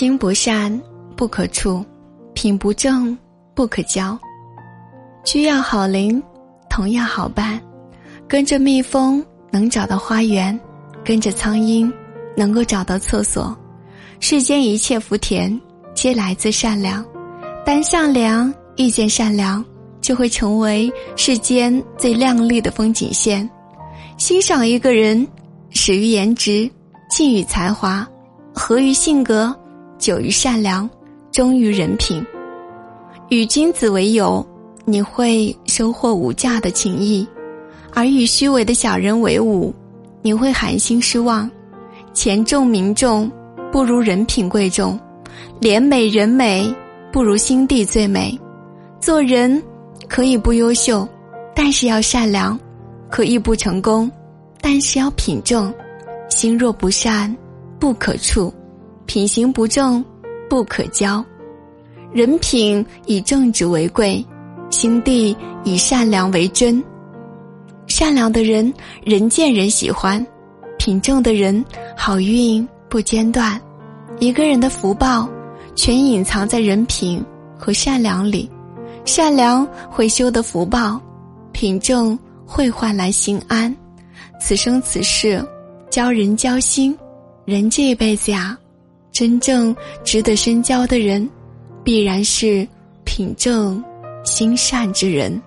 心不善不可处，品不正不可交。居要好邻，同要好伴。跟着蜜蜂能找到花园，跟着苍蝇能够找到厕所。世间一切福田，皆来自善良。当善良遇见善良，就会成为世间最亮丽的风景线。欣赏一个人，始于颜值，近于才华，合于性格，久于善良，忠于人品。与君子为友，你会收获无价的情谊；而与虚伪的小人为伍，你会寒心失望。钱重名重。不如人品贵重，脸美人美不如心地最美。做人可以不优秀，但是要善良；可以不成功，但是要品正。心若不善，不可处；品行不正，不可交。人品以正直为贵，心地以善良为真。善良的人，人见人喜欢；品正的人，好运。不间断，一个人的福报全隐藏在人品和善良里。善良会修得福报，品正会换来心安。此生此世，交人交心，人这一辈子呀，真正值得深交的人，必然是品正心善之人。